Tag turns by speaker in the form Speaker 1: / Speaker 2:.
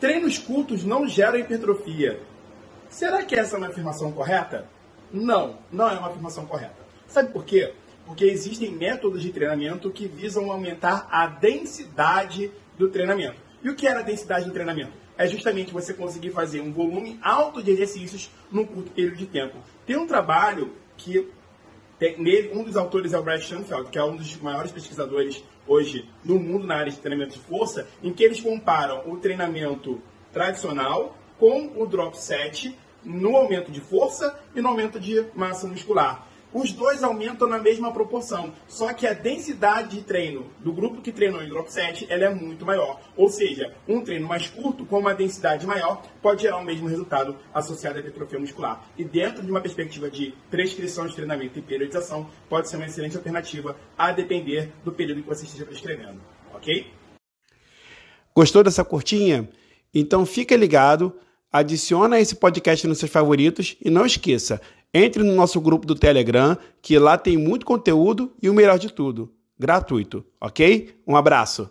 Speaker 1: Treinos curtos não geram hipertrofia. Será que essa é uma afirmação correta? Não, não é uma afirmação correta. Sabe por quê? Porque existem métodos de treinamento que visam aumentar a densidade do treinamento. E o que era a densidade do treinamento? É justamente você conseguir fazer um volume alto de exercícios num curto período de tempo. Tem um trabalho que nele, um dos autores é o Brad Schoenfeld, que é um dos maiores pesquisadores hoje no mundo na área de treinamento de força, em que eles comparam o treinamento tradicional com o drop set no aumento de força e no aumento de massa muscular os dois aumentam na mesma proporção. Só que a densidade de treino do grupo que treinou em drop set ela é muito maior. Ou seja, um treino mais curto com uma densidade maior pode gerar o mesmo resultado associado à hipertrofia muscular. E dentro de uma perspectiva de prescrição de treinamento e periodização, pode ser uma excelente alternativa a depender do período que você esteja prescrevendo. Ok?
Speaker 2: Gostou dessa curtinha? Então fica ligado, adiciona esse podcast nos seus favoritos e não esqueça, entre no nosso grupo do Telegram, que lá tem muito conteúdo e o melhor de tudo, gratuito, ok? Um abraço.